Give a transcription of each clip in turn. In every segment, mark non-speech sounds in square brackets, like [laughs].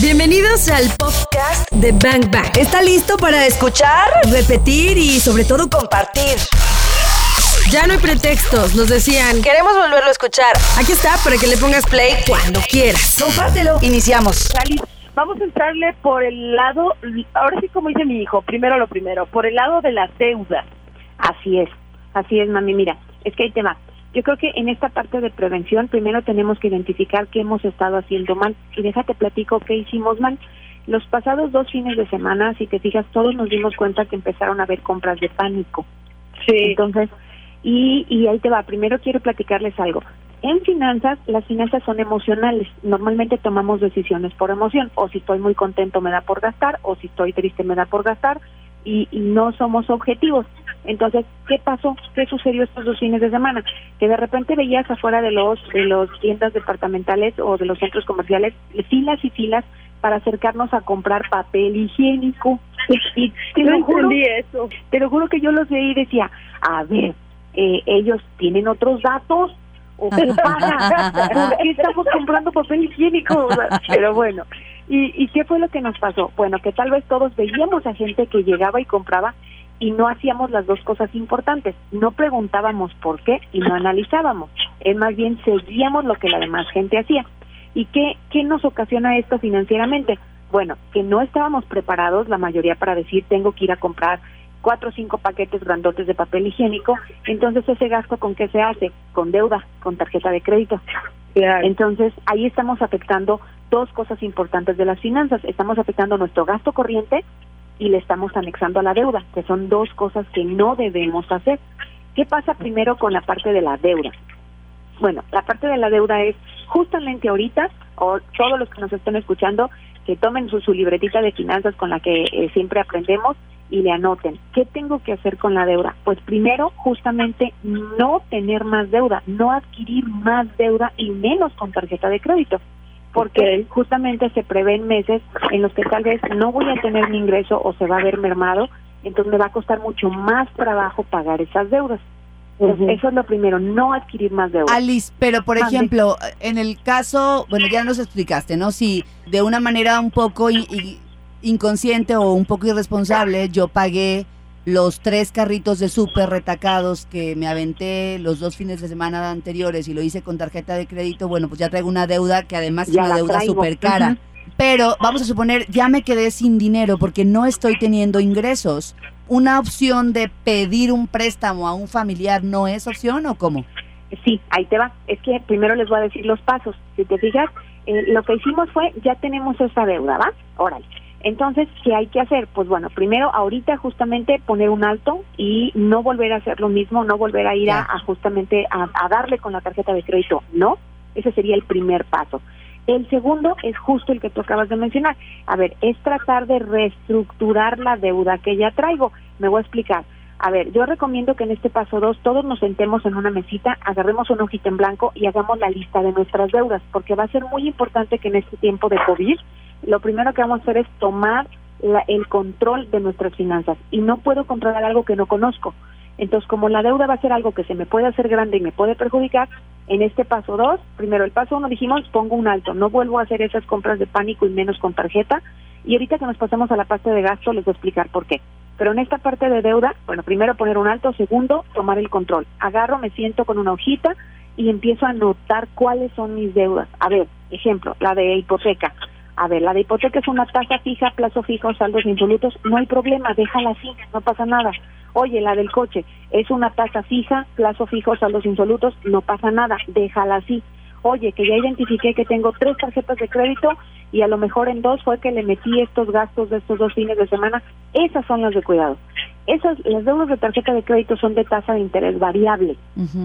Bienvenidos al podcast de Bang Bang. ¿Está listo para escuchar, repetir y sobre todo compartir? Ya no hay pretextos, nos decían. Queremos volverlo a escuchar. Aquí está para que le pongas play cuando quieras. Compártelo. Iniciamos. Vamos a entrarle por el lado, ahora sí como dice mi hijo, primero lo primero, por el lado de las deudas. Así es, así es, mami. Mira, es que hay tema. Yo creo que en esta parte de prevención primero tenemos que identificar qué hemos estado haciendo mal. Y déjate platico qué hicimos mal. Los pasados dos fines de semana, si te fijas, todos nos dimos cuenta que empezaron a haber compras de pánico. Sí. Entonces, y, y ahí te va. Primero quiero platicarles algo. En finanzas, las finanzas son emocionales. Normalmente tomamos decisiones por emoción. O si estoy muy contento me da por gastar, o si estoy triste me da por gastar, y, y no somos objetivos. Entonces, ¿qué pasó? ¿Qué sucedió estos dos fines de semana? Que de repente veías afuera de los de los tiendas departamentales o de los centros comerciales filas y filas para acercarnos a comprar papel higiénico. Y te [laughs] No lo juro, entendí eso. te lo juro que yo los veía y decía, a ver, eh, ellos tienen otros datos o [laughs] qué pasa, ¿por qué estamos comprando papel higiénico? Pero bueno, ¿Y, ¿y qué fue lo que nos pasó? Bueno, que tal vez todos veíamos a gente que llegaba y compraba y no hacíamos las dos cosas importantes, no preguntábamos por qué y no analizábamos, es más bien seguíamos lo que la demás gente hacía. ¿Y qué, qué nos ocasiona esto financieramente? Bueno, que no estábamos preparados la mayoría para decir tengo que ir a comprar cuatro o cinco paquetes grandotes de papel higiénico, entonces ese gasto con qué se hace? Con deuda, con tarjeta de crédito. Claro. Entonces ahí estamos afectando dos cosas importantes de las finanzas, estamos afectando nuestro gasto corriente y le estamos anexando a la deuda, que son dos cosas que no debemos hacer. ¿Qué pasa primero con la parte de la deuda? Bueno, la parte de la deuda es justamente ahorita, o todos los que nos estén escuchando, que tomen su, su libretita de finanzas con la que eh, siempre aprendemos y le anoten. ¿Qué tengo que hacer con la deuda? Pues primero, justamente, no tener más deuda, no adquirir más deuda y menos con tarjeta de crédito. Porque justamente se prevén meses en los que tal vez no voy a tener mi ingreso o se va a ver mermado, entonces me va a costar mucho más trabajo pagar esas deudas. Entonces, Eso es lo primero, no adquirir más deuda. Alice, pero por ejemplo, en el caso, bueno, ya nos explicaste, ¿no? Si de una manera un poco i- i- inconsciente o un poco irresponsable, yo pagué los tres carritos de súper retacados que me aventé los dos fines de semana anteriores y lo hice con tarjeta de crédito, bueno, pues ya traigo una deuda que además es Ya una la deuda súper cara. Pero vamos a suponer, ya me quedé sin dinero porque no estoy teniendo ingresos. ¿Una opción de pedir un préstamo a un familiar no es opción o cómo? Sí, ahí te va. Es que primero les voy a decir los pasos. Si te fijas, eh, lo que hicimos fue, ya tenemos esa deuda, ¿va? Órale. Entonces, ¿qué hay que hacer? Pues bueno, primero ahorita justamente poner un alto y no volver a hacer lo mismo, no volver a ir a, justamente a, a darle con la tarjeta de crédito, no. Ese sería el primer paso. El segundo es justo el que tú acabas de mencionar. A ver, es tratar de reestructurar la deuda que ya traigo. Me voy a explicar. A ver, yo recomiendo que en este paso dos todos nos sentemos en una mesita, agarremos una hojita en blanco y hagamos la lista de nuestras deudas, porque va a ser muy importante que en este tiempo de COVID, lo primero que vamos a hacer es tomar la- el control de nuestras finanzas y no puedo controlar algo que no conozco. Entonces, como la deuda va a ser algo que se me puede hacer grande y me puede perjudicar, en este paso dos, primero el paso uno dijimos, pongo un alto, no vuelvo a hacer esas compras de pánico y menos con tarjeta. Y ahorita que nos pasamos a la parte de gasto, les voy a explicar por qué. Pero en esta parte de deuda, bueno, primero poner un alto, segundo, tomar el control. Agarro, me siento con una hojita y empiezo a anotar cuáles son mis deudas. A ver, ejemplo, la de hipoteca. A ver, la de hipoteca es una tasa fija, plazo fijo, saldos insolutos. No hay problema, déjala así, no pasa nada. Oye, la del coche es una tasa fija, plazo fijo, saldos insolutos, no pasa nada, déjala así. Oye, que ya identifiqué que tengo tres tarjetas de crédito y a lo mejor en dos fue que le metí estos gastos de estos dos fines de semana. Esas son las de cuidado. Esas, las deudas de tarjeta de crédito son de tasa de interés variable.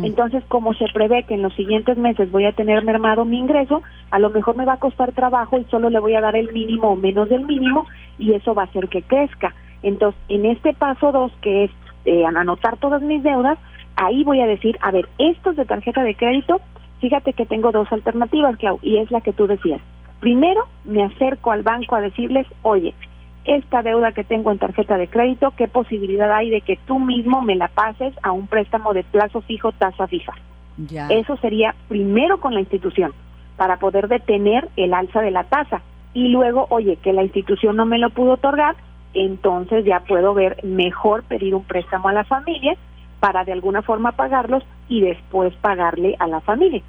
Entonces, como se prevé que en los siguientes meses voy a tener mermado mi ingreso, a lo mejor me va a costar trabajo y solo le voy a dar el mínimo o menos del mínimo y eso va a hacer que crezca. Entonces, en este paso dos, que es eh, anotar todas mis deudas, ahí voy a decir, a ver, estos de tarjeta de crédito, fíjate que tengo dos alternativas, Clau, y es la que tú decías. Primero, me acerco al banco a decirles, oye, esta deuda que tengo en tarjeta de crédito, ¿qué posibilidad hay de que tú mismo me la pases a un préstamo de plazo fijo, tasa fija? Ya. Eso sería primero con la institución, para poder detener el alza de la tasa. y luego, oye, que la institución no me lo pudo otorgar, entonces ya puedo ver mejor pedir un préstamo a la familia para de alguna forma pagarlos y después pagarle a la familia.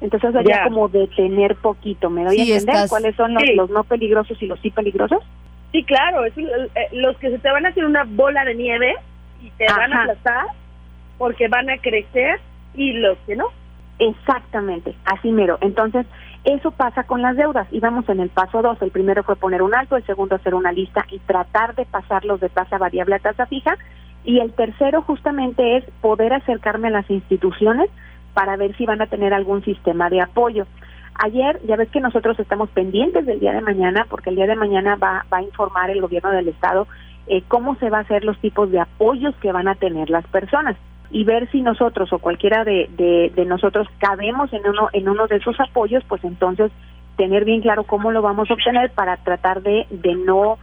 Entonces sería Ya. como detener poquito, ¿me doy Sí, a entender estás- cuáles son los, Sí. los no peligrosos y los sí peligrosos? Sí, claro, es, el- eh, los que se te van a hacer una bola de nieve y te van a aplastar porque van a crecer y los que no. Exactamente, así mero. Entonces, eso pasa con las deudas. Y vamos en el paso dos. El primero fue poner un alto, el segundo hacer una lista y tratar de pasarlos de tasa variable a tasa fija. Y el tercero justamente es poder acercarme a las instituciones para ver si van a tener algún sistema de apoyo. Ayer, ya ves que nosotros estamos pendientes del día de mañana, porque el día de mañana va, va a informar el gobierno del Estado eh, cómo se va a hacer los tipos de apoyos que van a tener las personas y ver si nosotros o cualquiera de, de, nosotros cabemos en uno en uno de esos apoyos, pues entonces tener bien claro cómo lo vamos a obtener para tratar de, de no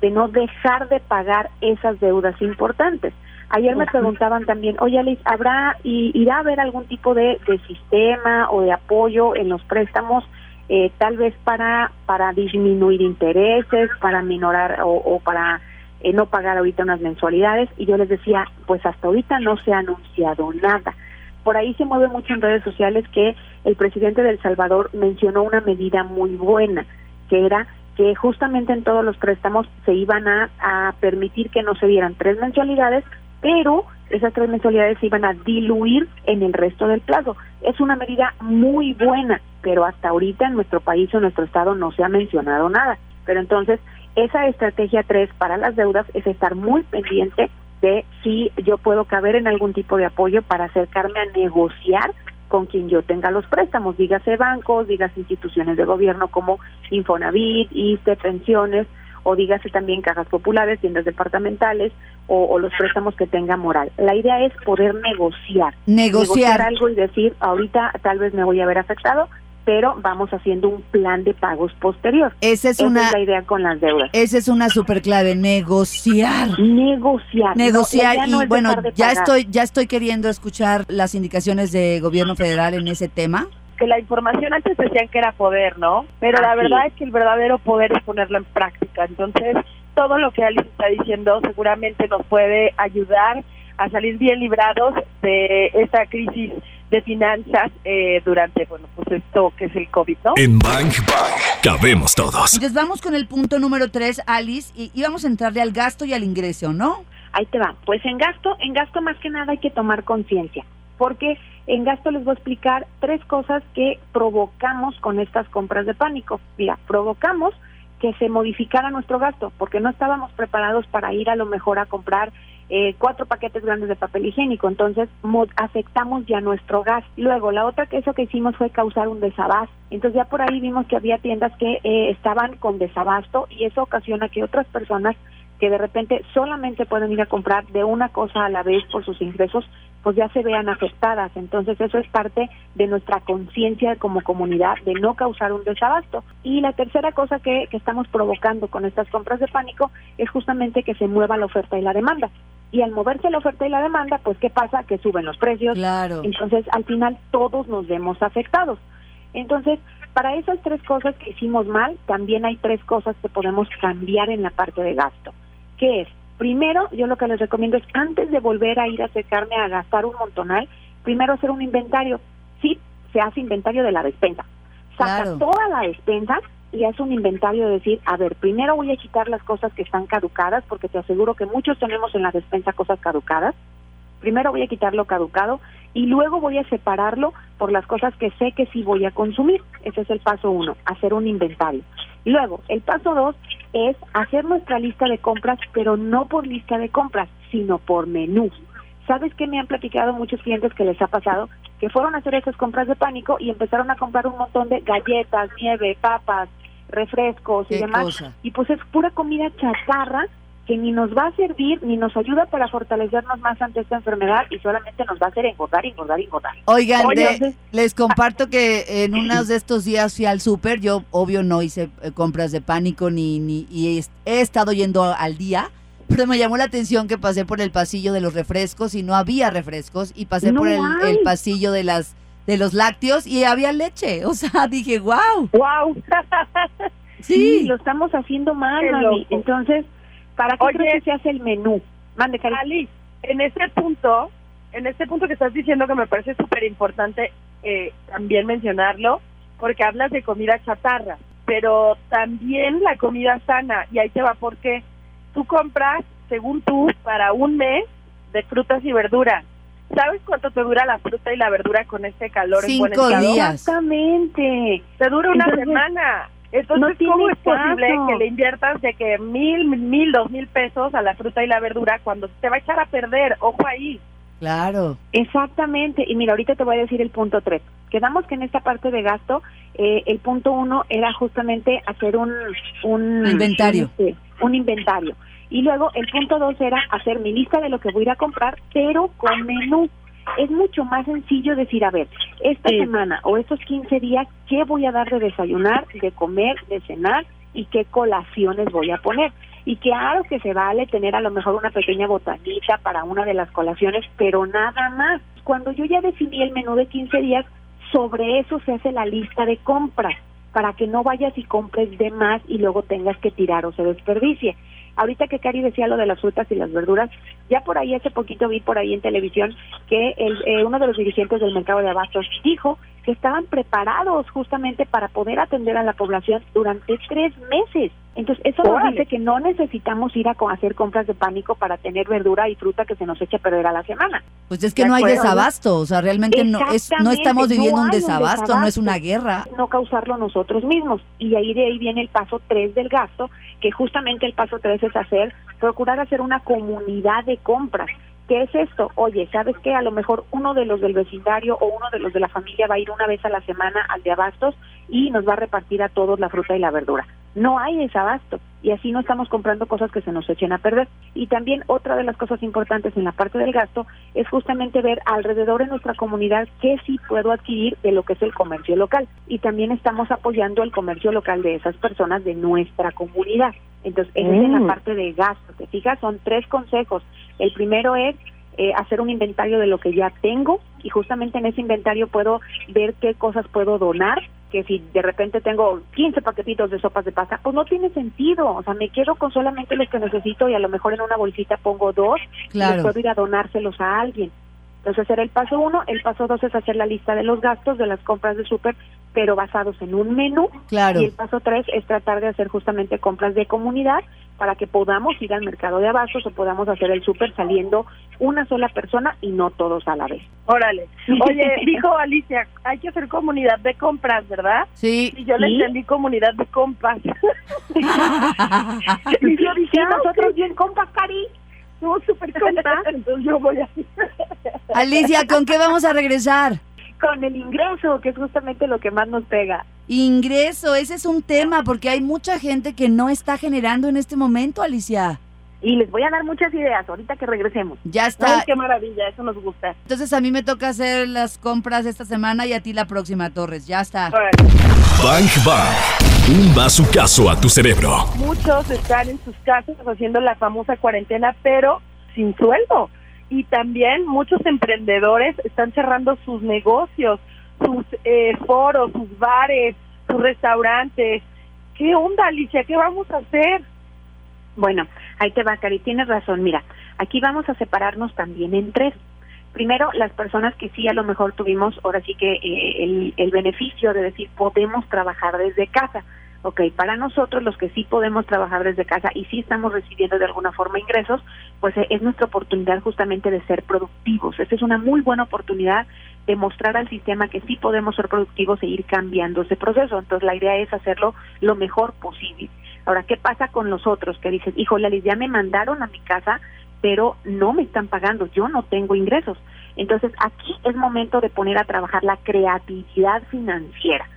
de no dejar de pagar esas deudas importantes. Ayer me preguntaban también, oye Alice, ¿habrá, y, irá a haber algún tipo de, de sistema o de apoyo en los préstamos, eh, tal vez para, para disminuir intereses, para minorar o, o para eh, no pagar ahorita unas mensualidades? Y yo les decía, pues hasta ahorita no se ha anunciado nada. Por ahí se mueve mucho en redes sociales que el presidente de El Salvador mencionó una medida muy buena, que era que justamente en todos los préstamos se iban a, a permitir que no se dieran tres mensualidades, pero esas tres mensualidades se iban a diluir en el resto del plazo. Es una medida muy buena, pero hasta ahorita en nuestro país o en nuestro estado no se ha mencionado nada. Pero entonces, esa estrategia 3 para las deudas es estar muy pendiente de si yo puedo caber en algún tipo de apoyo para acercarme a negociar con quien yo tenga los préstamos, dígase bancos, dígase instituciones de gobierno como Infonavit, ISTE, pensiones, o dígase también cajas populares, tiendas departamentales o, o los préstamos que tenga moral. La idea es poder negociar, Negociar. algo y decir, ahorita tal vez me voy a ver afectado, pero vamos haciendo un plan de pagos posterior. Esa es Esa una, es la idea con las deudas. esa es una super clave, negociar. Negociar. Negociar no y bueno, ya pagar. estoy, ya estoy queriendo escuchar las indicaciones de gobierno federal en ese tema. Que la información antes decían que era poder, ¿no? Pero la verdad es que el verdadero poder es ponerlo en práctica. Entonces, todo lo que Alice está diciendo seguramente nos puede ayudar a salir bien librados de esta crisis de finanzas eh, durante, bueno, pues esto que es el COVID, ¿no? En Bang Bang cabemos todos. Entonces vamos con el punto número tres, Alice, y, y vamos a entrarle al gasto y al ingreso, ¿no? Ahí te va. Pues en gasto, en gasto más que nada hay que tomar conciencia, porque en gasto les voy a explicar tres cosas que provocamos con estas compras de pánico. Mira, provocamos que se modificara nuestro gasto, porque no estábamos preparados para ir a lo mejor a comprar eh, cuatro paquetes grandes de papel higiénico, entonces mo- afectamos ya nuestro gas. Luego, la otra que que hicimos fue causar un desabasto. Entonces ya por ahí vimos que había tiendas que eh, estaban con desabasto y eso ocasiona que otras personas que de repente solamente pueden ir a comprar de una cosa a la vez por sus ingresos, pues ya se vean afectadas. Entonces eso es parte de nuestra conciencia como comunidad de no causar un desabasto. Y la tercera cosa que, que estamos provocando con estas compras de pánico es justamente que se mueva la oferta y la demanda. Y al moverse la oferta y la demanda, pues ¿qué pasa? Que suben los precios, Claro. entonces, al final, todos nos vemos afectados. Entonces, para esas tres cosas que hicimos mal, también hay tres cosas que podemos cambiar en la parte de gasto. ¿Qué es? Primero, yo lo que les recomiendo es, antes de volver a ir a acercarme a gastar un montonal, primero hacer un inventario. Sí, se hace inventario de la despensa. Saca Claro. toda la despensa y hace un inventario de decir, a ver, primero voy a quitar las cosas que están caducadas, porque te aseguro que muchos tenemos en la despensa cosas caducadas. Primero voy a quitar lo caducado y luego voy a separarlo por las cosas que sé que sí voy a consumir. Ese es el paso uno, hacer un inventario. Luego, el paso dos es hacer nuestra lista de compras, pero no por lista de compras, sino por menú. ¿Sabes qué me han platicado muchos clientes que les ha pasado? Que fueron a hacer esas compras de pánico y empezaron a comprar un montón de galletas, nieve, papas, refrescos y demás. cosa. Y pues es pura comida chatarra que ni nos va a servir ni nos ayuda para fortalecernos más ante esta enfermedad y solamente nos va a hacer engordar, engordar, engordar. Oigan, Oye, de- les comparto que en [laughs] unos de estos días fui al súper, yo obvio no hice eh, compras de pánico ni, ni y he, estado yendo al día, pero me llamó la atención que pasé por el pasillo de los refrescos y no había refrescos y pasé No por el, pasillo de las de los lácteos y había leche, [laughs] o sea, dije, wow. ¡Wow! [laughs] Sí. lo estamos haciendo mal, mami. Entonces, ¿para qué Oye. crees que se hace el menú? Mande, Cari. Ali, en este punto, en este punto que estás diciendo que me parece súper importante eh, también mencionarlo, porque hablas de comida chatarra, pero también la comida sana, y ahí te va porque tú compras, según tú, para un mes de frutas y verduras. ¿Sabes cuánto te dura la fruta y la verdura con este calor en buen Cinco días. Exactamente. Te dura una Entonces, semana. Entonces, no ¿cómo es posible caso. que le inviertas de que mil, mil, dos mil pesos a la fruta y la verdura cuando te va a echar a perder? Ojo ahí. Claro. Exactamente. Y mira, ahorita te voy a decir el punto tres. Quedamos que en esta parte de gasto, eh, el punto uno era justamente hacer un... Un Inventario. un, este, un inventario. Y luego el punto dos era hacer mi lista de lo que voy a ir a comprar, pero con menú. Es mucho más sencillo decir, a ver, esta Sí. semana o estos 15 días, ¿qué voy a dar de desayunar, de comer, de cenar y qué colaciones voy a poner? Y claro que se vale tener a lo mejor una pequeña botanita para una de las colaciones, pero nada más. Cuando yo ya definí el menú de 15 días, sobre eso se hace la lista de compras, para que no vayas y compres de más y luego tengas que tirar o se desperdicie. Ahorita que Cari decía lo de las frutas y las verduras, ya por ahí hace poquito vi por ahí en televisión que el, eh, uno de los dirigentes del mercado de abastos dijo que estaban preparados justamente para poder atender a la población durante tres meses. Entonces, eso nos dice que no necesitamos ir a hacer compras de pánico para tener verdura y fruta que se nos eche a perder a la semana. Pues es que no hay desabasto, o sea, realmente no es no estamos viviendo no un hay un desabasto, no es una desabasto. guerra. no causarlo nosotros mismos. Y ahí de ahí viene el paso 3 del gasto, que justamente el paso 3 es hacer, procurar hacer una comunidad de compras. ¿Qué es esto? Oye, ¿sabes qué? A lo mejor uno de los del vecindario o uno de los de la familia va a ir una vez a la semana al de abastos y nos va a repartir a todos la fruta y la verdura. No hay desabasto y así no estamos comprando cosas que se nos echen a perder. Y también otra de las cosas importantes en la parte del gasto es justamente ver alrededor en nuestra comunidad qué sí puedo adquirir de lo que es el comercio local. Y también estamos apoyando el comercio local de esas personas de nuestra comunidad. Entonces, esa es en Mm. la parte de gasto. ¿Te fijas? Son tres consejos. El primero es eh, hacer un inventario de lo que ya tengo y justamente en ese inventario puedo ver qué cosas puedo donar que si de repente tengo 15 paquetitos de sopas de pasta, pues no tiene sentido. O sea, me quedo con solamente los que necesito y a lo mejor en una bolsita pongo dos y les puedo ir a donárselos a alguien. Entonces era el paso uno. El paso dos es hacer la lista de los gastos de las compras de súper, pero basados en un menú. Claro. Y el paso tres es tratar de hacer justamente compras de comunidad para que podamos ir al mercado de abastos o podamos hacer el súper saliendo una sola persona y no todos a la vez. Órale. [laughs] Oye, dijo Alicia, hay que hacer comunidad de compras, ¿verdad? Sí. Y yo le Sí. entendí comunidad de compas. [laughs] y yo dije, Sí, ah, nosotros bien compas, Cari. somos súper compas. [laughs] Entonces yo voy así. Alicia, ¿con qué vamos a regresar? Con el ingreso, que es justamente lo que más nos pega. Ingreso, ese es un tema porque hay mucha gente que no está generando en este momento, Alicia. Y les voy a dar muchas ideas ahorita que regresemos. Ya Ay, está. qué maravilla, eso nos gusta. Entonces a mí me toca hacer las compras esta semana y a ti la próxima, Torres. Ya está. Bang Bang. Un bazucazo a tu cerebro. Muchos están en sus casas haciendo la famosa cuarentena, pero sin sueldo. Y también muchos emprendedores están cerrando sus negocios, sus eh, foros, sus bares, sus restaurantes. ¿Qué onda, Alicia? ¿Qué vamos a hacer? Bueno, ahí te va, Cari, tienes razón. Mira, aquí vamos a separarnos también en tres. Primero, las personas que sí a lo mejor tuvimos ahora sí que eh, el, el beneficio de decir podemos trabajar desde casa. Ok, para nosotros los que sí podemos trabajar desde casa y sí estamos recibiendo de alguna forma ingresos, pues eh, es nuestra oportunidad justamente de ser productivos. Esa es una muy buena oportunidad de mostrar al sistema que sí podemos ser productivos e ir cambiando ese proceso. Entonces la idea es hacerlo lo mejor posible. Ahora, ¿qué pasa con los otros que dicen, híjole, Alice, ya me mandaron a mi casa, pero no me están pagando, yo no tengo ingresos? Entonces, aquí es momento de poner a trabajar la creatividad financiera.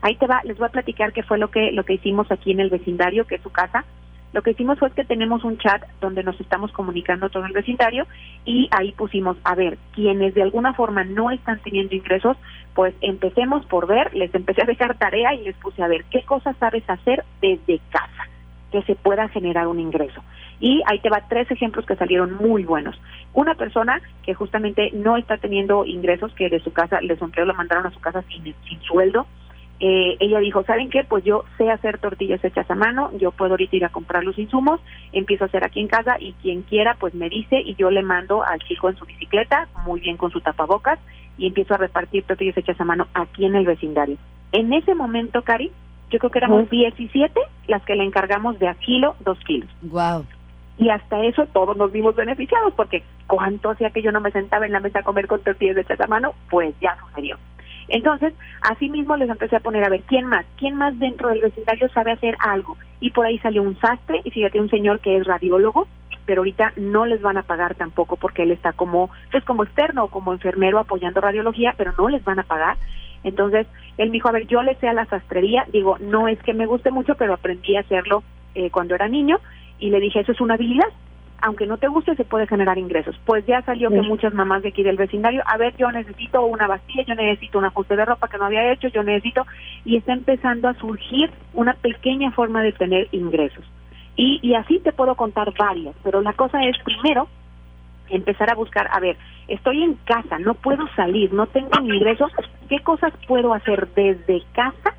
Ahí te va, les voy a platicar qué fue lo que lo que hicimos aquí en el vecindario, que es su casa. Lo que hicimos fue que tenemos un chat donde nos estamos comunicando todo el vecindario y ahí pusimos, a ver, quienes de alguna forma no están teniendo ingresos, pues empecemos por ver, les empecé a dejar tarea y les puse a ver qué cosas sabes hacer desde casa, que se pueda generar un ingreso. Y ahí te va tres ejemplos que salieron muy buenos. Una persona que justamente no está teniendo ingresos, que de su casa, de su empleo lo mandaron a su casa sin, sin sueldo, eh, ella dijo, ¿saben qué? Pues yo sé hacer tortillas hechas a mano, yo puedo ahorita ir a comprar los insumos, empiezo a hacer aquí en casa y quien quiera pues me dice y yo le mando al chico en su bicicleta, muy bien con su tapabocas, y empiezo a repartir tortillas hechas a mano aquí en el vecindario. En ese momento, Cari, yo creo que éramos 17 las que le encargamos de a kilo, dos kilos. Wow. Y hasta eso todos nos vimos beneficiados, porque cuánto hacía que yo no me sentaba en la mesa a comer con tortillas hechas a mano, pues ya sucedió. Entonces, así mismo les empecé a poner a ver quién más, quién más dentro del vecindario sabe hacer algo. Y por ahí salió un sastre y fíjate un señor que es radiólogo, pero ahorita no les van a pagar tampoco porque él está como, pues como externo o como enfermero apoyando radiología, pero no les van a pagar. Entonces, él me dijo, a ver, yo le sé a la sastrería, digo, no es que me guste mucho, pero aprendí a hacerlo eh, cuando era niño y le dije, eso es una habilidad, aunque no te guste, se puede generar ingresos. Pues ya salió que muchas mamás de aquí del vecindario, a ver, yo necesito una bastilla, yo necesito un ajuste de ropa que no había hecho, yo necesito, y está empezando a surgir una pequeña forma de tener ingresos. Y, y así te puedo contar varias, pero la cosa es primero empezar a buscar, a ver, estoy en casa, no puedo salir, no tengo ingresos, ¿qué cosas puedo hacer desde casa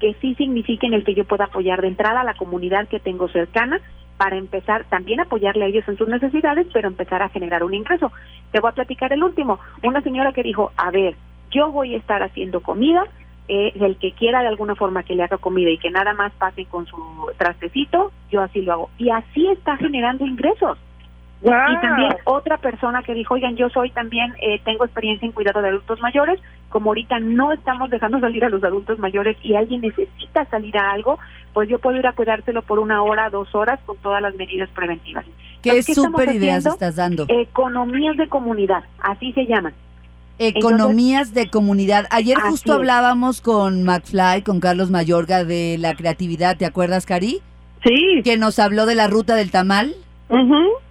que sí signifiquen el que yo pueda apoyar de entrada a la comunidad que tengo cercana para empezar también apoyarle a ellos en sus necesidades, pero empezar a generar un ingreso. Te voy a platicar el último. Una señora que dijo, a ver, yo voy a estar haciendo comida, eh, el que quiera de alguna forma que le haga comida y que nada más pase con su trastecito, yo así lo hago. Y así está generando ingresos. Y también otra persona que dijo, oigan, yo soy también, eh, tengo experiencia en cuidado de adultos mayores, como ahorita no estamos dejando salir a los adultos mayores y alguien necesita salir a algo, pues yo puedo ir a cuidárselo por una hora, dos horas con todas las medidas preventivas. Qué súper ideas estás dando. Economías de comunidad, así se llaman. Economías de comunidad. Ayer justo hablábamos con McFly, con Carlos Mayorga de la creatividad, ¿te acuerdas, Cari? Sí. Que nos habló de la ruta del tamal.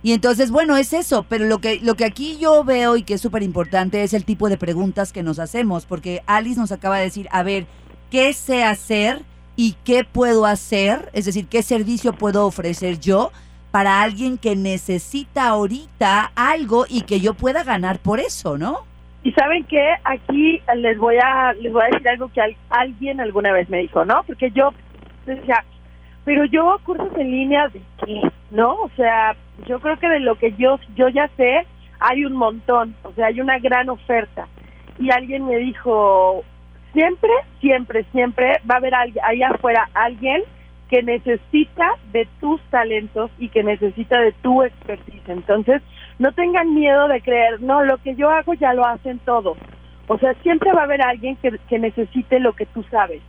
Y entonces, bueno, es eso, pero lo que, lo que aquí yo veo y que es súper importante es el tipo de preguntas que nos hacemos, porque Alice nos acaba de decir, a ver, ¿qué sé hacer y qué puedo hacer? Es decir, ¿qué servicio puedo ofrecer yo para alguien que necesita ahorita algo y que yo pueda ganar por eso, ¿no? Y saben que aquí les voy a les voy a decir algo que alguien alguna vez me dijo, ¿no? Porque yo decía, pero yo cursos en línea de qué, ¿no? O sea, yo creo que de lo que yo yo ya sé hay un montón, o sea, hay una gran oferta. Y alguien me dijo, siempre, siempre, siempre va a haber alguien, ahí afuera alguien que necesita de tus talentos y que necesita de tu expertise. Entonces, no tengan miedo de creer, no, lo que yo hago ya lo hacen todos. O sea, siempre va a haber alguien que, que necesite lo que tú sabes.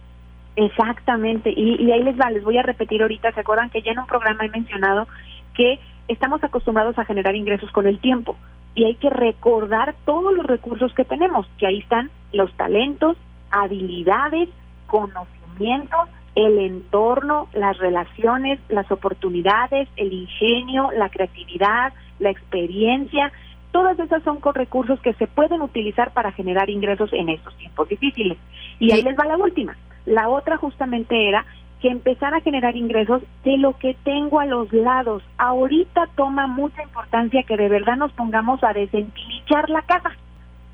Exactamente, y, ahí les va, les voy a repetir ahorita, ¿se acuerdan que ya en un programa he mencionado que estamos acostumbrados a generar ingresos con el tiempo? Y hay que recordar todos los recursos que tenemos, que ahí están los talentos, habilidades, conocimientos, el entorno, las relaciones, las oportunidades, el ingenio, la creatividad, la experiencia, todas esas son recursos que se pueden utilizar para generar ingresos en estos tiempos difíciles. Y ahí les va la última. La otra justamente era que empezar a generar ingresos de lo que tengo a los lados. Ahorita toma mucha importancia que de verdad nos pongamos a desentilichar la casa.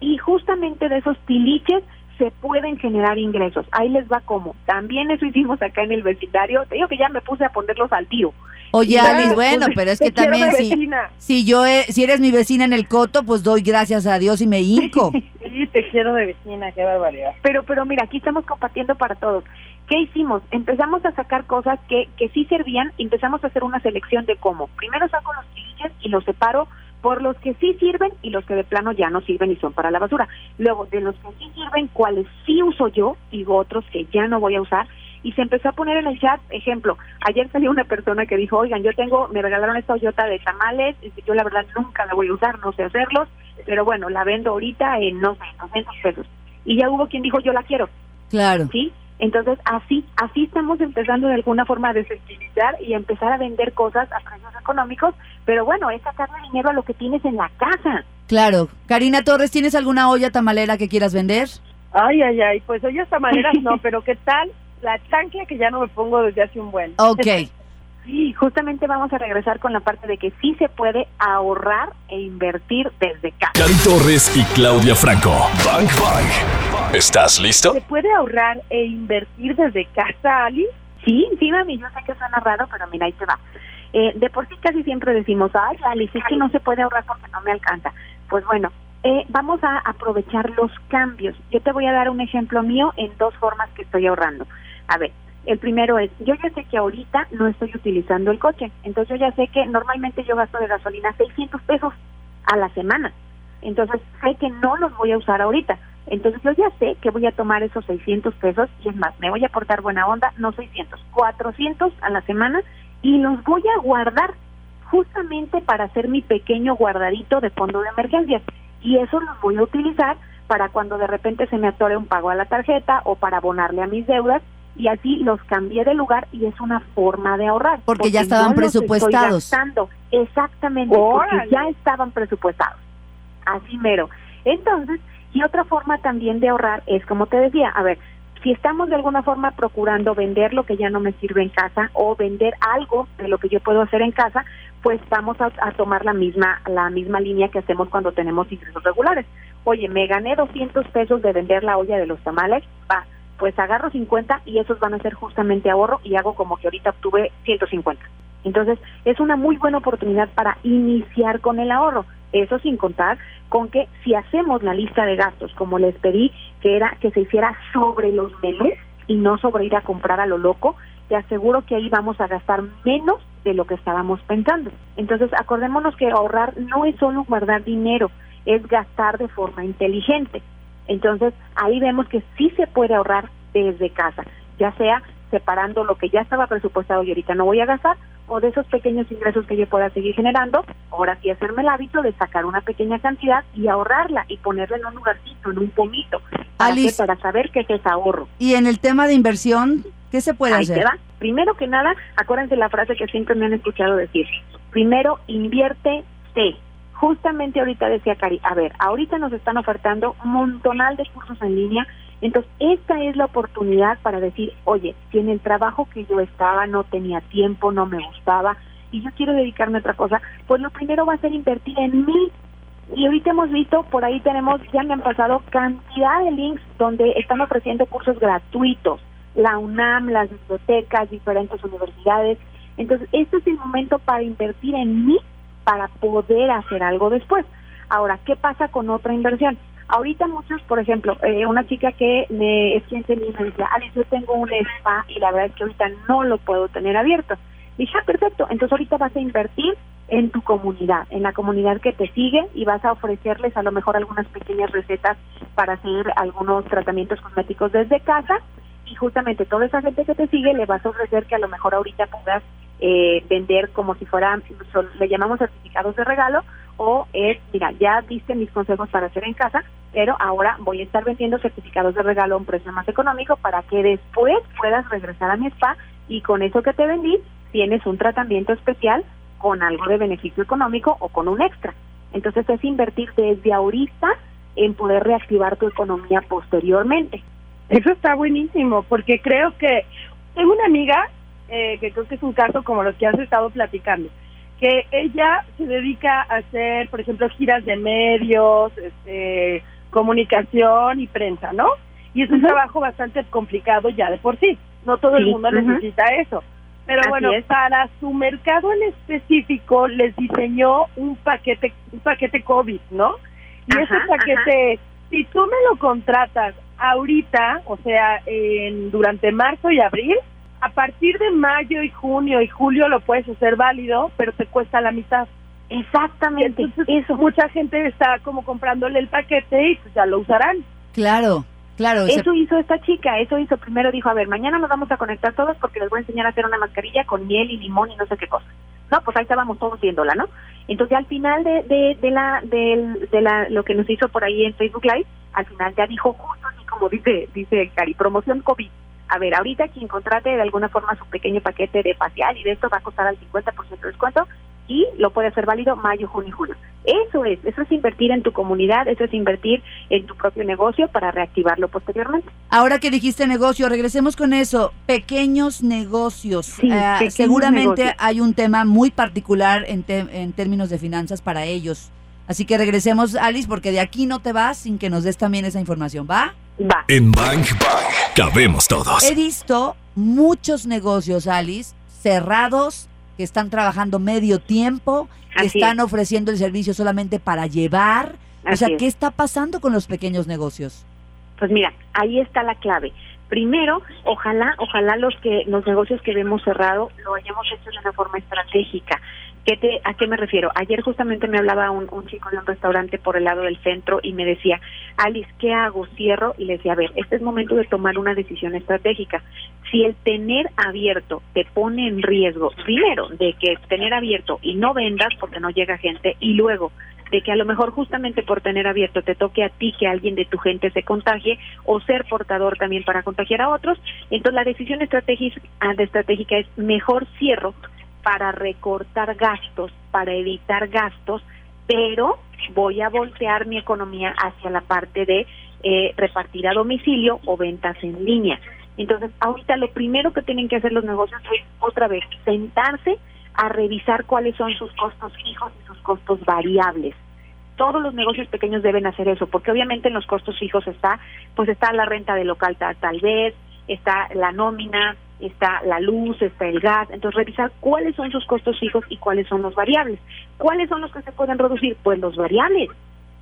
Y justamente de esos tiliches se pueden generar ingresos. Ahí les va como. También eso hicimos acá en el vecindario. Te digo que ya me puse a ponerlos al tío. Oye, Alice, bueno, pero es que también si, si yo si eres mi vecina en el coto, pues doy gracias a Dios y me hinco. [laughs] sí, te quiero de vecina, qué barbaridad. Pero pero mira, aquí estamos compartiendo para todos. ¿Qué hicimos? Empezamos a sacar cosas que, que sí servían, empezamos a hacer una selección de cómo. Primero saco los clichés y los separo por los que sí sirven y los que de plano ya no sirven y son para la basura. Luego, de los que sí sirven, cuáles sí uso yo y otros que ya no voy a usar. Y se empezó a poner en el chat, ejemplo, ayer salió una persona que dijo, oigan, yo tengo, me regalaron esta Toyota de tamales, yo la verdad nunca la voy a usar, no sé hacerlos, pero bueno, la vendo ahorita en, no sé, 200 pesos. Y ya hubo quien dijo, yo la quiero. Claro. ¿Sí? Entonces, así así estamos empezando de alguna forma a desensibilizar y a empezar a vender cosas a precios económicos, pero bueno, es sacarle dinero a lo que tienes en la casa. Claro. Karina Torres, ¿tienes alguna olla tamalera que quieras vender? Ay, ay, ay, pues ollas tamaleras no, [laughs] pero ¿qué tal la chancla que ya no me pongo desde hace un buen? Ok. [laughs] Sí, justamente vamos a regresar con la parte de que sí se puede ahorrar e invertir desde casa. Cari Torres y Claudia Franco. Bank Bank. ¿Estás listo? ¿Se puede ahorrar e invertir desde casa, Ali? Sí, sí, mami, yo sé que suena raro, pero mira, ahí te va. Eh, de por sí casi siempre decimos, ay, Alice, es que no se puede ahorrar porque no me alcanza. Pues bueno, eh, vamos a aprovechar los cambios. Yo te voy a dar un ejemplo mío en dos formas que estoy ahorrando. A ver, el primero es, yo ya sé que ahorita no estoy utilizando el coche, entonces yo ya sé que normalmente yo gasto de gasolina 600 pesos a la semana. Entonces sé que no los voy a usar ahorita. Entonces yo ya sé que voy a tomar esos 600 pesos y es más, me voy a aportar buena onda, no 600, 400 a la semana y los voy a guardar justamente para hacer mi pequeño guardadito de fondo de emergencias. Y eso los voy a utilizar para cuando de repente se me atore un pago a la tarjeta o para abonarle a mis deudas y así los cambié de lugar y es una forma de ahorrar. Porque, ya estaban no presupuestados. gastando. Exactamente, porque ya estaban presupuestados. Así mero. Entonces, y otra forma también de ahorrar es, como te decía, a ver, si estamos de alguna forma procurando vender lo que ya no me sirve en casa o vender algo de lo que yo puedo hacer en casa, pues vamos a, tomar la misma la misma línea que hacemos cuando tenemos ingresos regulares. Oye, me gané 200 pesos de vender la olla de los tamales, va, pues agarro 50 y esos van a ser justamente ahorro y hago como que ahorita obtuve 150. Entonces, es una muy buena oportunidad para iniciar con el ahorro. Eso sin contar con que si hacemos la lista de gastos, como les pedí, que era que se hiciera sobre los menús y no sobre ir a comprar a lo loco, te aseguro que ahí vamos a gastar menos de lo que estábamos pensando. Entonces, acordémonos que ahorrar no es solo guardar dinero, es gastar de forma inteligente. Entonces, ahí vemos que sí se puede ahorrar desde casa, ya sea separando lo que ya estaba presupuestado y ahorita no voy a gastar, o de esos pequeños ingresos que yo pueda seguir generando, ahora sí hacerme el hábito de sacar una pequeña cantidad y ahorrarla y ponerla en un lugarcito, en un pomito, ¿para, qué? Para saber que es ahorro. Y en el tema de inversión, ¿qué se puede Ahí hacer? te va. Primero que nada, acuérdense la frase que siempre me han escuchado decir. Primero, invierte T. Justamente ahorita decía Cari, a ver, ahorita nos están ofertando un montonal de cursos en línea, entonces esta es la oportunidad para decir, oye, si en el trabajo que yo estaba no tenía tiempo, no me gustaba y yo quiero dedicarme a otra cosa, pues lo primero va a ser invertir en mí, y ahorita hemos visto, por ahí tenemos, ya me han pasado cantidad de links donde están ofreciendo cursos gratuitos, la UNAM, las bibliotecas, diferentes universidades. Entonces, este es el momento para invertir en mí para poder hacer algo después. Ahora, ¿qué pasa con otra inversión? Ahorita muchos, por ejemplo, eh, una chica que me es cliente mía me decía, Alice, yo tengo un spa y la verdad es que ahorita no lo puedo tener abierto. Dije, ah, perfecto, entonces ahorita vas a invertir en tu comunidad, en la comunidad que te sigue y vas a ofrecerles a lo mejor algunas pequeñas recetas para hacer algunos tratamientos cosméticos desde casa y justamente toda esa gente que te sigue le vas a ofrecer que a lo mejor ahorita puedas eh, vender como si fueran, le llamamos certificados de regalo o es, mira, ya viste mis consejos para hacer en casa, pero ahora voy a estar vendiendo certificados de regalo a un precio más económico para que después puedas regresar a mi spa y con eso que te vendí tienes un tratamiento especial con algo de beneficio económico o con un extra. Entonces es invertir desde ahorita en poder reactivar tu economía posteriormente. Eso está buenísimo, porque creo que tengo una amiga eh, que creo que es un caso como los que has estado platicando, que ella se dedica a hacer, por ejemplo, giras de medios, este, comunicación y prensa, ¿no? Y es un trabajo bastante complicado ya de por sí. No todo el mundo necesita eso. Pero Así bueno, es. para su mercado en específico les diseñó un paquete, un paquete COVID, ¿no? Y ese Ajá, paquete, si tú me lo contratas ahorita, o sea, en, durante marzo y abril, a partir de mayo y junio y julio lo puedes hacer válido, pero te cuesta la mitad. Exactamente, Entonces, eso. mucha gente está como comprándole el paquete y pues ya lo usarán. Claro, claro. Eso hizo esta chica, eso hizo. Primero dijo, a ver, mañana nos vamos a conectar todos porque les voy a enseñar a hacer una mascarilla con miel y limón y no sé qué cosa. No, pues ahí estábamos todos viéndola, ¿no? Entonces al final de, de, de la del- de la lo que nos hizo por ahí en Facebook Live, al final ya dijo justo así como dice dice Cari, promoción COVID. A ver, ahorita quien contrate de alguna forma su pequeño paquete de facial y de esto va a costar al 50% de descuento y lo puede hacer válido mayo, junio y julio. Eso es, eso es invertir en tu comunidad, eso es invertir en tu propio negocio para reactivarlo posteriormente. Ahora que dijiste negocio, regresemos con eso. Pequeños negocios. Sí, Eh, pequeños seguramente negocios. hay un tema muy particular en, te- en términos de finanzas para ellos. Así que regresemos, Alice, porque de aquí no te vas sin que nos des también esa información, ¿va? Va. En Bang Bang cabemos todos. He visto muchos negocios, Alice, cerrados, que están trabajando medio tiempo, que Así están es. ofreciendo el servicio solamente para llevar. o sea, Así es. ¿qué está pasando con los pequeños negocios? Pues mira, ahí está la clave. Primero, ojalá, ojalá los que los negocios que vemos cerrado lo hayamos hecho de una forma estratégica. ¿Qué te, ¿A qué me refiero? Ayer justamente me hablaba un, chico de un restaurante por el lado del centro y me decía, Alice, ¿qué hago? Cierro y le decía, a ver, este es momento de tomar una decisión estratégica. Si el tener abierto te pone en riesgo, primero, de que tener abierto y no vendas porque no llega gente, y luego de que a lo mejor justamente por tener abierto te toque a ti que alguien de tu gente se contagie o ser portador también para contagiar a otros, entonces la decisión de estratégica es mejor cierro para recortar gastos, para evitar gastos, pero voy a voltear mi economía hacia la parte de eh, repartir a domicilio o ventas en línea. Entonces, ahorita lo primero que tienen que hacer los negocios es otra vez sentarse a revisar cuáles son sus costos fijos y sus costos variables. Todos los negocios pequeños deben hacer eso, porque obviamente en los costos fijos está, pues está la renta de local tal, tal vez, está la nómina, está la luz, está el gas. Entonces, revisar cuáles son sus costos fijos y cuáles son los variables. ¿Cuáles son los que se pueden reducir? Pues los variables.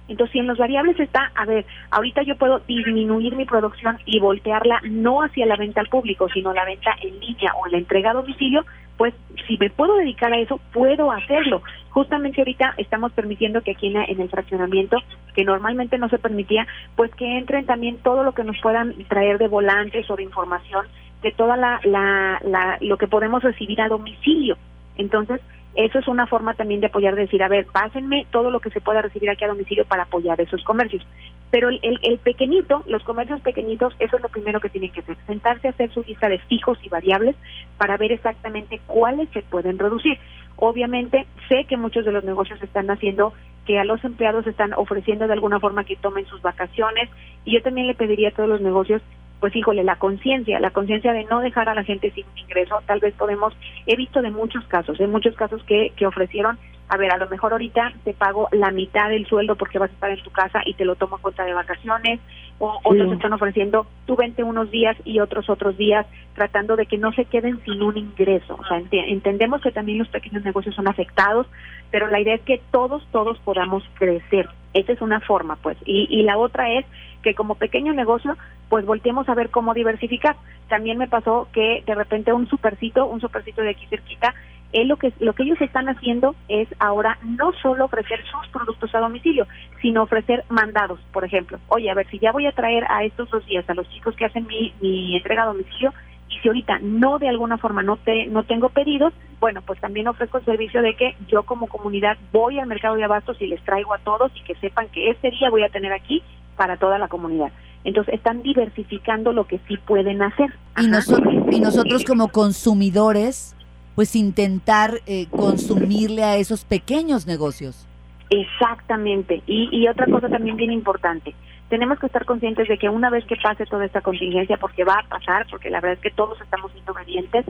Entonces, si en los variables está, a ver, ahorita yo puedo disminuir mi producción y voltearla no hacia la venta al público, sino la venta en línea o la entrega a domicilio, pues si me puedo dedicar a eso, puedo hacerlo. Justamente ahorita estamos permitiendo que aquí en, el fraccionamiento, que normalmente no se permitía, pues que entren también todo lo que nos puedan traer de volantes o de información de toda la, la, la, lo que podemos recibir a domicilio. Entonces, eso es una forma también de apoyar, de decir, a ver, pásenme todo lo que se pueda recibir aquí a domicilio para apoyar esos comercios. Pero el, el, el pequeñito, los comercios pequeñitos, eso es lo primero que tienen que hacer, sentarse a hacer su lista de fijos y variables para ver exactamente cuáles se pueden reducir. Obviamente, sé que muchos de los negocios están haciendo que a los empleados están ofreciendo de alguna forma que tomen sus vacaciones y yo también le pediría a todos los negocios pues híjole, la conciencia, la conciencia de no dejar a la gente sin ingreso, tal vez podemos, he visto de muchos casos, en muchos casos que, que ofrecieron, a ver, a lo mejor ahorita te pago la mitad del sueldo porque vas a estar en tu casa y te lo tomo a cuenta de vacaciones, o otros están ofreciendo, tú vente unos días y otros otros días, tratando de que no se queden sin un ingreso. O sea, ente- entendemos que también los pequeños negocios son afectados, pero la idea es que todos, todos podamos crecer. Esa es una forma, pues. Y, y la otra es que como pequeño negocio, pues volteemos a ver cómo diversificar. También me pasó que de repente un supercito, un supercito de aquí cerquita, él lo que lo que ellos están haciendo es ahora no solo ofrecer sus productos a domicilio, sino ofrecer mandados, por ejemplo. Oye, a ver, si ya voy a traer a estos dos días a los chicos que hacen mi, mi entrega a domicilio, y si ahorita no de alguna forma no te no tengo pedidos, bueno, pues también ofrezco el servicio de que yo como comunidad voy al mercado de abastos y les traigo a todos y que sepan que este día voy a tener aquí para toda la comunidad. Entonces están diversificando lo que sí pueden hacer. Y, Ajá. noso- y nosotros como consumidores, pues intentar eh, consumirle a esos pequeños negocios. Exactamente. Y, otra cosa también bien importante, tenemos que estar conscientes de que una vez que pase toda esta contingencia, porque va a pasar, porque la verdad es que todos estamos siendo obedientes,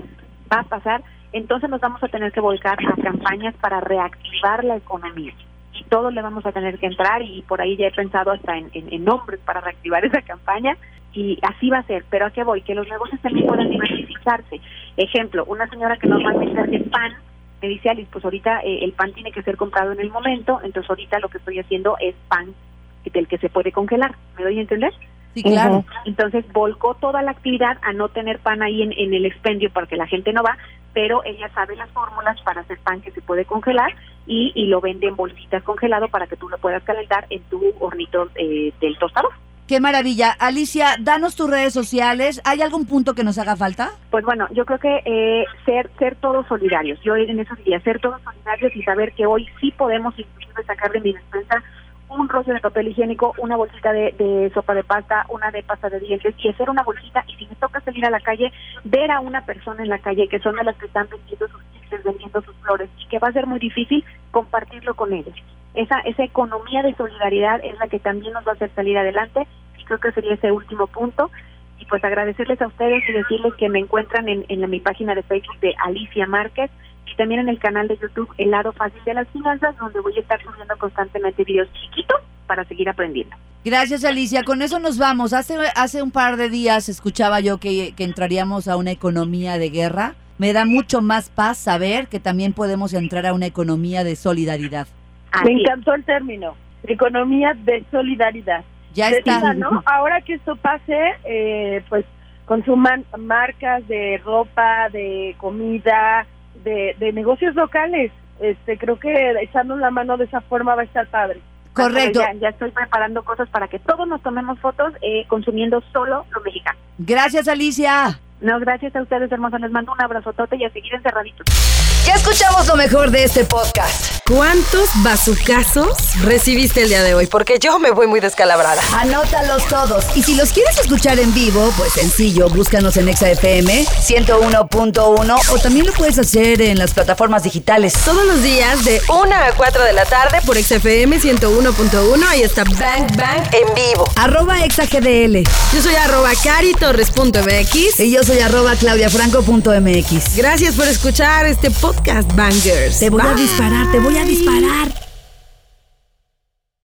va a pasar, entonces nos vamos a tener que volcar a campañas para reactivar la economía. Y todos le vamos a tener que entrar y por ahí ya he pensado hasta en nombres para reactivar esa campaña y así va a ser. Pero ¿a qué voy? Que los negocios también puedan diversificarse. Ejemplo, una señora que normalmente hace pan me dice Alice, pues ahorita eh, el pan tiene que ser comprado en el momento, entonces ahorita lo que estoy haciendo es pan del que se puede congelar. ¿Me doy a entender? Sí, claro. Entonces volcó toda la actividad a no tener pan ahí en, en el expendio porque la gente no va, pero ella sabe las fórmulas para hacer pan que se puede congelar y, y lo vende en bolsitas congelado para que tú lo puedas calentar en tu hornito eh, del tostador. Qué maravilla. Alicia, danos tus redes sociales. ¿Hay algún punto que nos haga falta? Pues bueno, yo creo que eh, ser ser todos solidarios. Yo en esos días ser todos solidarios y saber que hoy sí podemos inclusive sacar de mi despensa un rollo de papel higiénico, una bolsita de, de sopa de pasta, una de pasta de dientes y hacer una bolsita y si me toca salir a la calle, ver a una persona en la calle que son de las que están vendiendo sus chicles, vendiendo sus flores y que va a ser muy difícil compartirlo con ellos. Esa, esa economía de solidaridad es la que también nos va a hacer salir adelante y creo que sería ese último punto y pues agradecerles a ustedes y decirles que me encuentran en, en mi página de Facebook de Alicia Márquez y también en el canal de YouTube El lado fácil de las finanzas donde voy a estar subiendo constantemente videos chiquitos para seguir aprendiendo. Gracias Alicia, con eso nos vamos. Hace, hace un par de días escuchaba yo que entraríamos a una economía de guerra. Me da mucho más paz saber que también podemos entrar a una economía de solidaridad. Me encantó el término, economía de solidaridad. Ya está. ¿no? Ahora que esto pase, eh, pues consuman marcas de ropa, de comida, de, de negocios locales. Este, creo que echarnos la mano de esa forma va a estar padre. Correcto. Ya, ya, estoy preparando cosas para que todos nos tomemos fotos eh, consumiendo solo lo mexicano. Gracias, Alicia. No, gracias a ustedes, hermosos. Les mando un abrazotote y a seguir encerraditos. Ya escuchamos lo mejor de este podcast. ¿Cuántos bazucazos recibiste el día de hoy? Porque yo me voy muy descalabrada. Anótalos todos. Y si los quieres escuchar en vivo, pues sencillo, búscanos en ExaFM 101.1 o también lo puedes hacer en las plataformas digitales. Todos los días de 1 a 4 de la tarde por XFM 101.1. Ahí está Bang Bang en vivo. Arroba ExaGDL. Yo soy arroba caritorres.mx. Y yo soy arroba claudiafranco.mx. Gracias por escuchar este podcast, Bangers. Te voy a disparar, te voy a disparar.